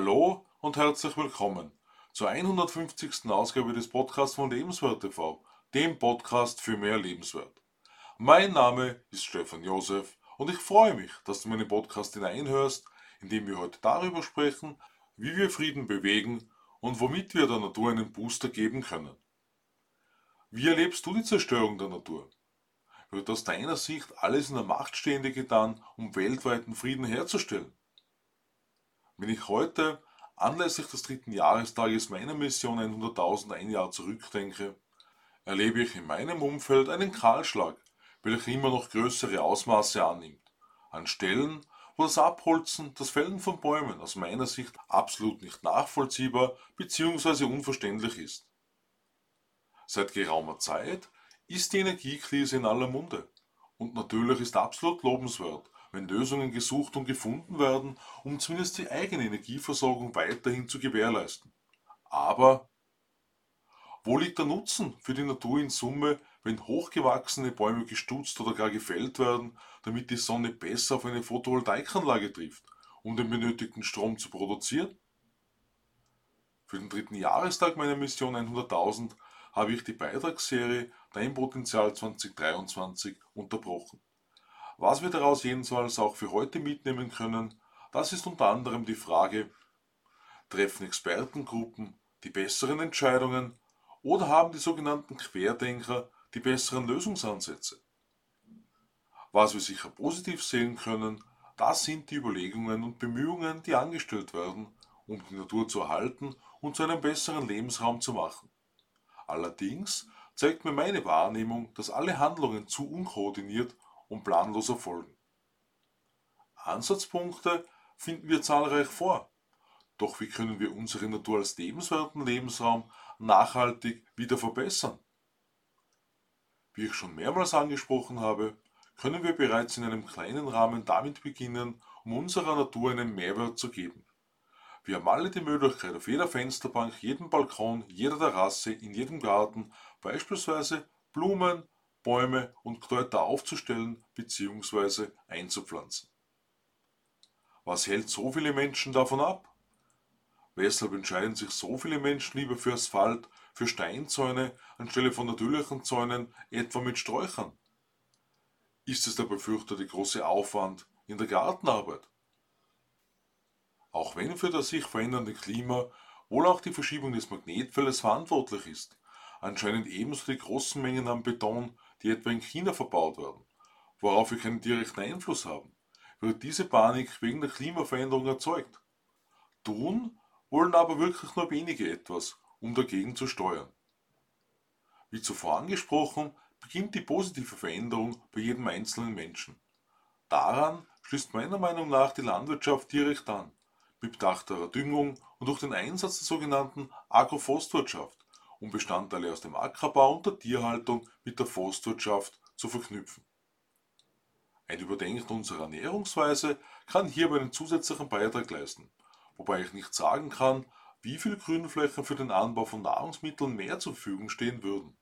Hallo und herzlich willkommen zur 150. Ausgabe des Podcasts von Lebenswert TV, dem Podcast für mehr Lebenswert. Mein Name ist Stefan Josef und ich freue mich, dass du meinen Podcast hineinhörst, in dem wir heute darüber sprechen, wie wir Frieden bewegen und womit wir der Natur einen Booster geben können. Wie erlebst du die Zerstörung der Natur? Wird aus deiner Sicht alles in der Macht Stehende getan, um weltweiten Frieden herzustellen? Wenn ich heute anlässlich des dritten Jahrestages meiner Mission 100.000 ein Jahr zurückdenke, erlebe ich in meinem Umfeld einen Kahlschlag, welcher immer noch größere Ausmaße annimmt. An Stellen, wo das Abholzen, das Fällen von Bäumen aus meiner Sicht absolut nicht nachvollziehbar bzw. unverständlich ist. Seit geraumer Zeit ist die Energiekrise in aller Munde. Und natürlich ist absolut lobenswert, wenn Lösungen gesucht und gefunden werden, um zumindest die eigene Energieversorgung weiterhin zu gewährleisten. Aber wo liegt der Nutzen für die Natur in Summe, wenn hochgewachsene Bäume gestutzt oder gar gefällt werden, damit die Sonne besser auf eine Photovoltaikanlage trifft, um den benötigten Strom zu produzieren? Für den dritten Jahrestag meiner Mission 100.000 habe ich die Beitragsserie Dein Potenzial 2023 unterbrochen. Was wir daraus jedenfalls auch für heute mitnehmen können, das ist unter anderem die Frage, treffen Expertengruppen die besseren Entscheidungen oder haben die sogenannten Querdenker die besseren Lösungsansätze? Was wir sicher positiv sehen können, das sind die Überlegungen und Bemühungen, die angestellt werden, um die Natur zu erhalten und zu einem besseren Lebensraum zu machen. Allerdings zeigt mir meine Wahrnehmung, dass alle Handlungen zu unkoordiniert und planlos erfolgen. Ansatzpunkte finden wir zahlreich vor. Doch wie können wir unsere Natur als lebenswerten Lebensraum nachhaltig wieder verbessern? Wie ich schon mehrmals angesprochen habe, können wir bereits in einem kleinen Rahmen damit beginnen, um unserer Natur einen Mehrwert zu geben. Wir haben alle die Möglichkeit, auf jeder Fensterbank, jedem Balkon, jeder Terrasse, in jedem Garten beispielsweise Blumen, Bäume und Kräuter aufzustellen bzw. einzupflanzen. Was hält so viele Menschen davon ab? Weshalb entscheiden sich so viele Menschen lieber für Asphalt, für Steinzäune anstelle von natürlichen Zäunen, etwa mit Sträuchern? Ist es der befürchtete große Aufwand in der Gartenarbeit? Auch wenn für das sich verändernde Klima wohl auch die Verschiebung des Magnetfeldes verantwortlich ist, anscheinend ebenso die großen Mengen an Beton, die etwa in China verbaut werden, worauf wir keinen direkten Einfluss haben, wird diese Panik wegen der Klimaveränderung erzeugt. Tun wollen aber wirklich nur wenige etwas, um dagegen zu steuern. Wie zuvor angesprochen, beginnt die positive Veränderung bei jedem einzelnen Menschen. Daran schließt meiner Meinung nach die Landwirtschaft direkt an, mit bedachterer Düngung und durch den Einsatz der sogenannten Agroforstwirtschaft, um Bestandteile aus dem Ackerbau und der Tierhaltung mit der Forstwirtschaft zu verknüpfen. Ein Überdenken unserer Ernährungsweise kann hierbei einen zusätzlichen Beitrag leisten, wobei ich nicht sagen kann, wie viel Grünflächen für den Anbau von Nahrungsmitteln mehr zur Verfügung stehen würden.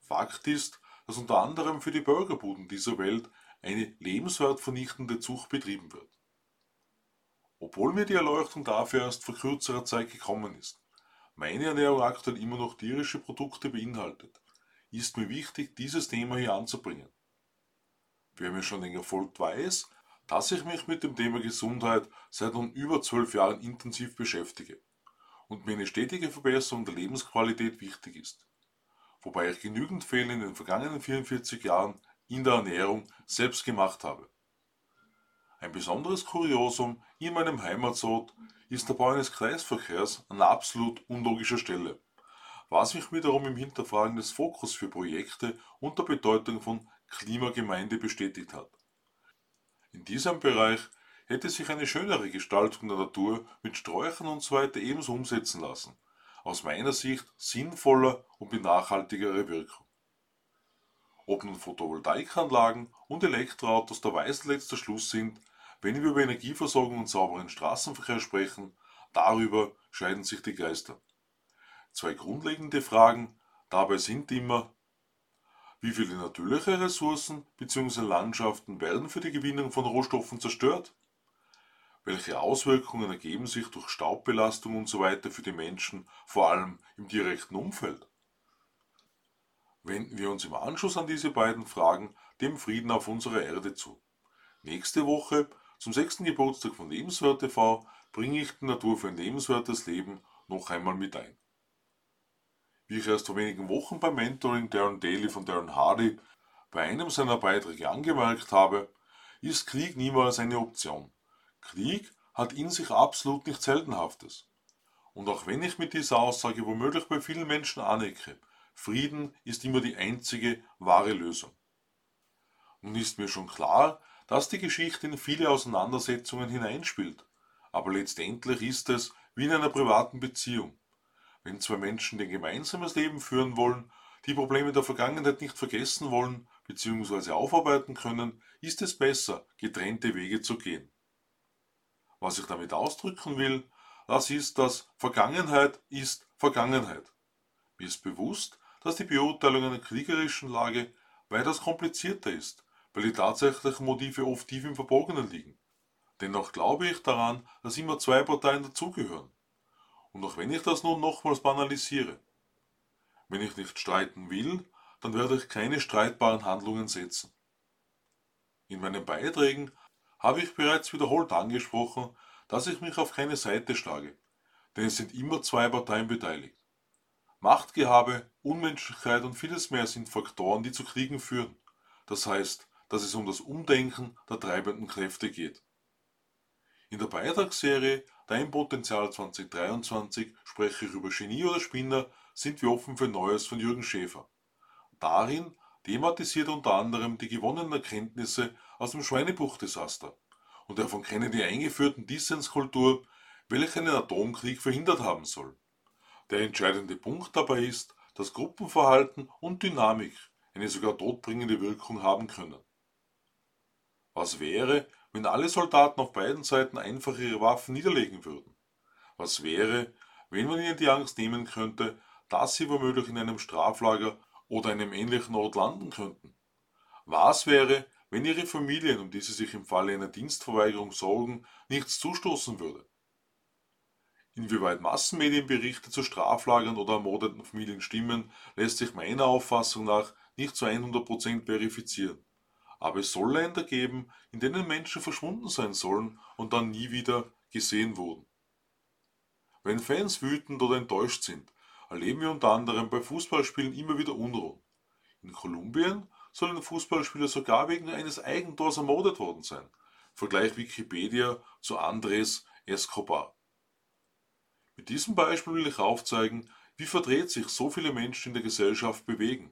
Fakt ist, dass unter anderem für die Burgerbuden dieser Welt eine lebenswertvernichtende Zucht betrieben wird. Obwohl mir die Erleuchtung dafür erst vor kürzerer Zeit gekommen ist, meine Ernährung aktuell immer noch tierische Produkte beinhaltet, ist mir wichtig, dieses Thema hier anzubringen. Wer mir schon länger folgt, weiß, dass ich mich mit dem Thema Gesundheit seit nun über zwölf Jahren intensiv beschäftige und mir eine stetige Verbesserung der Lebensqualität wichtig ist. Wobei ich genügend Fehler in den vergangenen 44 Jahren in der Ernährung selbst gemacht habe. Ein besonderes Kuriosum in meinem Heimatort ist der Bau eines Kreisverkehrs an absolut unlogischer Stelle, was mich wiederum im Hinterfragen des Fokus für Projekte und der Bedeutung von Klimagemeinde bestätigt hat. In diesem Bereich hätte sich eine schönere Gestaltung der Natur mit Sträuchern usw. So ebenso umsetzen lassen, aus meiner Sicht sinnvoller und mit nachhaltigerer Wirkung. Ob nun Photovoltaikanlagen und Elektroautos der weise letzter Schluss sind, wenn wir über Energieversorgung und sauberen Straßenverkehr sprechen, darüber scheiden sich die Geister. Zwei grundlegende Fragen dabei sind immer, wie viele natürliche Ressourcen bzw. Landschaften werden für die Gewinnung von Rohstoffen zerstört? welche Auswirkungen ergeben sich durch Staubbelastung usw. So für die Menschen, vor allem im direkten Umfeld? Wenden wir uns im Anschluss an diese beiden Fragen dem Frieden auf unserer Erde zu. Nächste Woche, zum sechsten Geburtstag von Lebenswert TV, bringe ich die Natur für ein lebenswertes Leben noch einmal mit ein. Wie ich erst vor wenigen Wochen beim Mentoring Darren Daly von Darren Hardy bei einem seiner Beiträge angemerkt habe, ist Krieg niemals eine Option. Krieg hat in sich absolut nichts Seltenhaftes. Und auch wenn ich mit dieser Aussage womöglich bei vielen Menschen anecke, Frieden ist immer die einzige wahre Lösung. Nun ist mir schon klar, dass die Geschichte in viele Auseinandersetzungen hineinspielt, aber letztendlich ist es wie in einer privaten Beziehung. Wenn zwei Menschen ein gemeinsames Leben führen wollen, die Probleme der Vergangenheit nicht vergessen wollen bzw. aufarbeiten können, ist es besser, getrennte Wege zu gehen. Was ich damit ausdrücken will, das ist, dass Vergangenheit ist Vergangenheit. Mir ist bewusst, dass die Beurteilung einer kriegerischen Lage weitaus komplizierter ist, weil die tatsächlichen Motive oft tief im Verborgenen liegen. Dennoch glaube ich daran, dass immer zwei Parteien dazugehören. Und auch wenn ich das nun nochmals banalisiere, wenn ich nicht streiten will, dann werde ich keine streitbaren Handlungen setzen. In meinen Beiträgen habe ich bereits wiederholt angesprochen, dass ich mich auf keine Seite schlage, denn es sind immer zwei Parteien beteiligt. Machtgehabe, Unmenschlichkeit und vieles mehr sind Faktoren, die zu Kriegen führen. Das heißt, dass es um das Umdenken der treibenden Kräfte geht. In der Beitragsserie Dein Potenzial 2023 spreche ich über Genie oder Spinner, sind wir offen für Neues von Jürgen Schäfer. Darin thematisiert unter anderem die gewonnenen Erkenntnisse aus dem Schweinebuch-Desaster und der von Kennedy eingeführten Dissenskultur, welche einen Atomkrieg verhindert haben soll. Der entscheidende Punkt dabei ist, dass Gruppenverhalten und Dynamik eine sogar todbringende Wirkung haben können. Was wäre, wenn alle Soldaten auf beiden Seiten einfach ihre Waffen niederlegen würden? Was wäre, wenn man ihnen die Angst nehmen könnte, dass sie womöglich in einem Straflager oder einem ähnlichen Ort landen könnten? Was wäre, wenn ihre Familien, um die sie sich im Falle einer Dienstverweigerung sorgen, nichts zustoßen würde? Inwieweit Massenmedienberichte zu Straflagern oder ermordeten Familien stimmen, lässt sich meiner Auffassung nach nicht zu 100% verifizieren. Aber es soll Länder geben, in denen Menschen verschwunden sein sollen und dann nie wieder gesehen wurden. Wenn Fans wütend oder enttäuscht sind, erleben wir unter anderem bei Fußballspielen immer wieder Unruhen. In Kolumbien soll ein Fußballspieler sogar wegen eines Eigentors ermordet worden sein. Vergleich Wikipedia zu Andres Escobar. Mit diesem Beispiel will ich aufzeigen, wie verdreht sich so viele Menschen in der Gesellschaft bewegen.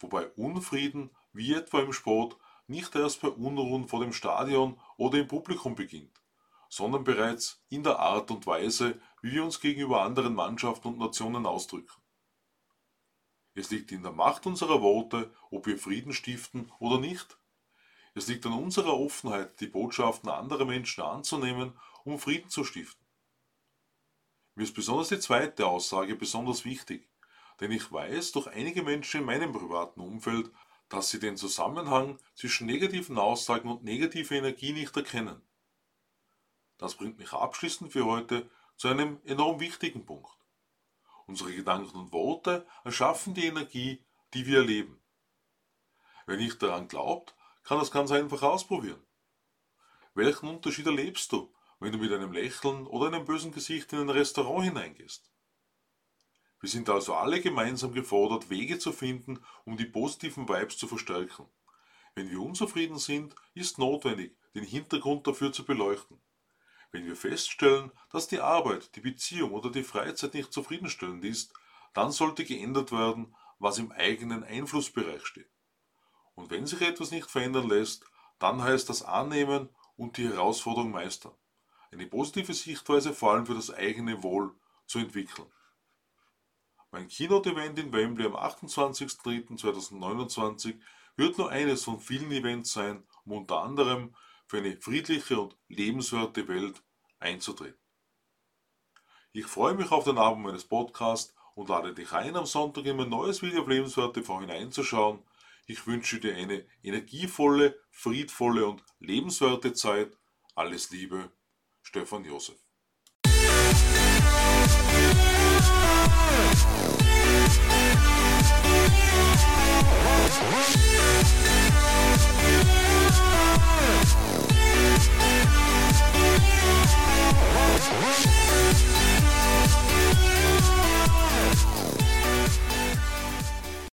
Wobei Unfrieden, wie etwa im Sport, nicht erst bei Unruhen vor dem Stadion oder im Publikum beginnt, sondern bereits in der Art und Weise, wie wir uns gegenüber anderen Mannschaften und Nationen ausdrücken. Es liegt in der Macht unserer Worte, ob wir Frieden stiften oder nicht. Es liegt an unserer Offenheit, die Botschaften anderer Menschen anzunehmen, um Frieden zu stiften. Mir ist besonders die zweite Aussage besonders wichtig, denn ich weiß durch einige Menschen in meinem privaten Umfeld, dass sie den Zusammenhang zwischen negativen Aussagen und negativer Energie nicht erkennen. Das bringt mich abschließend für heute zu einem enorm wichtigen Punkt. Unsere Gedanken und Worte erschaffen die Energie, die wir erleben. Wer nicht daran glaubt, kann das ganz einfach ausprobieren. Welchen Unterschied erlebst du, wenn du mit einem Lächeln oder einem bösen Gesicht in ein Restaurant hineingehst. Wir sind also alle gemeinsam gefordert, Wege zu finden, um die positiven Vibes zu verstärken. Wenn wir unzufrieden sind, ist notwendig, den Hintergrund dafür zu beleuchten. Wenn wir feststellen, dass die Arbeit, die Beziehung oder die Freizeit nicht zufriedenstellend ist, dann sollte geändert werden, was im eigenen Einflussbereich steht. Und wenn sich etwas nicht verändern lässt, dann heißt das annehmen und die Herausforderung meistern eine positive Sichtweise vor allem für das eigene Wohl zu entwickeln. Mein Keynote-Event in Wembley am 28.03.2029 wird nur eines von vielen Events sein, um unter anderem für eine friedliche und lebenswerte Welt einzutreten. Ich freue mich auf den Abend meines Podcasts und lade dich ein, am Sonntag in mein neues Video auf Lebenswert TV hineinzuschauen. Ich wünsche dir eine energievolle, friedvolle und lebenswerte Zeit. Alles Liebe, Stefan Josef.